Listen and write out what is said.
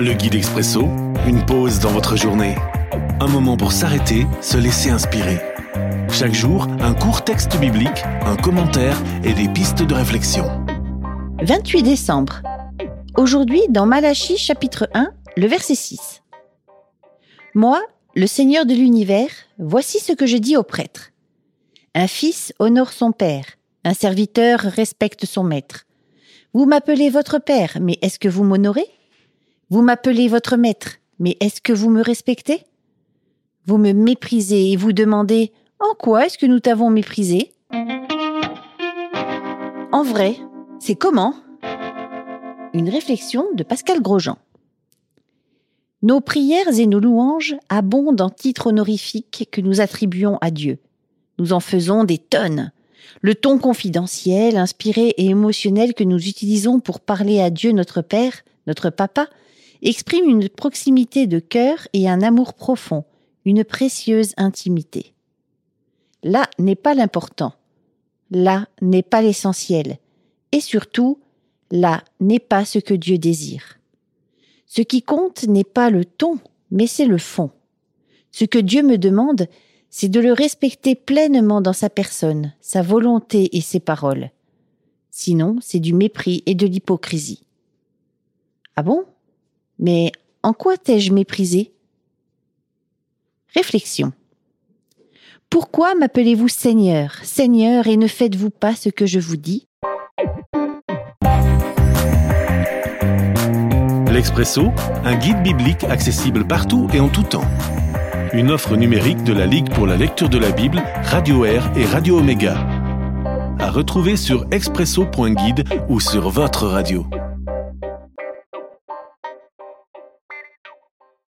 Le guide expresso, une pause dans votre journée. Un moment pour s'arrêter, se laisser inspirer. Chaque jour, un court texte biblique, un commentaire et des pistes de réflexion. 28 décembre. Aujourd'hui, dans Malachie chapitre 1, le verset 6. Moi, le Seigneur de l'univers, voici ce que je dis aux prêtres. Un fils honore son père, un serviteur respecte son maître. Vous m'appelez votre père, mais est-ce que vous m'honorez? Vous m'appelez votre maître, mais est-ce que vous me respectez? Vous me méprisez et vous demandez En quoi est-ce que nous t'avons méprisé En vrai, c'est comment? Une réflexion de Pascal Grosjean. Nos prières et nos louanges abondent en titres honorifiques que nous attribuons à Dieu. Nous en faisons des tonnes. Le ton confidentiel, inspiré et émotionnel que nous utilisons pour parler à Dieu notre Père, notre Papa, exprime une proximité de cœur et un amour profond, une précieuse intimité. Là n'est pas l'important. Là n'est pas l'essentiel. Et surtout, là n'est pas ce que Dieu désire. Ce qui compte n'est pas le ton, mais c'est le fond. Ce que Dieu me demande, c'est de le respecter pleinement dans sa personne, sa volonté et ses paroles. Sinon, c'est du mépris et de l'hypocrisie. Ah bon? Mais en quoi t'ai-je méprisé? Réflexion. Pourquoi m'appelez-vous Seigneur, Seigneur, et ne faites-vous pas ce que je vous dis? L'Expresso, un guide biblique accessible partout et en tout temps. Une offre numérique de la Ligue pour la lecture de la Bible, Radio Air et Radio Omega. À retrouver sur expresso.guide ou sur votre radio.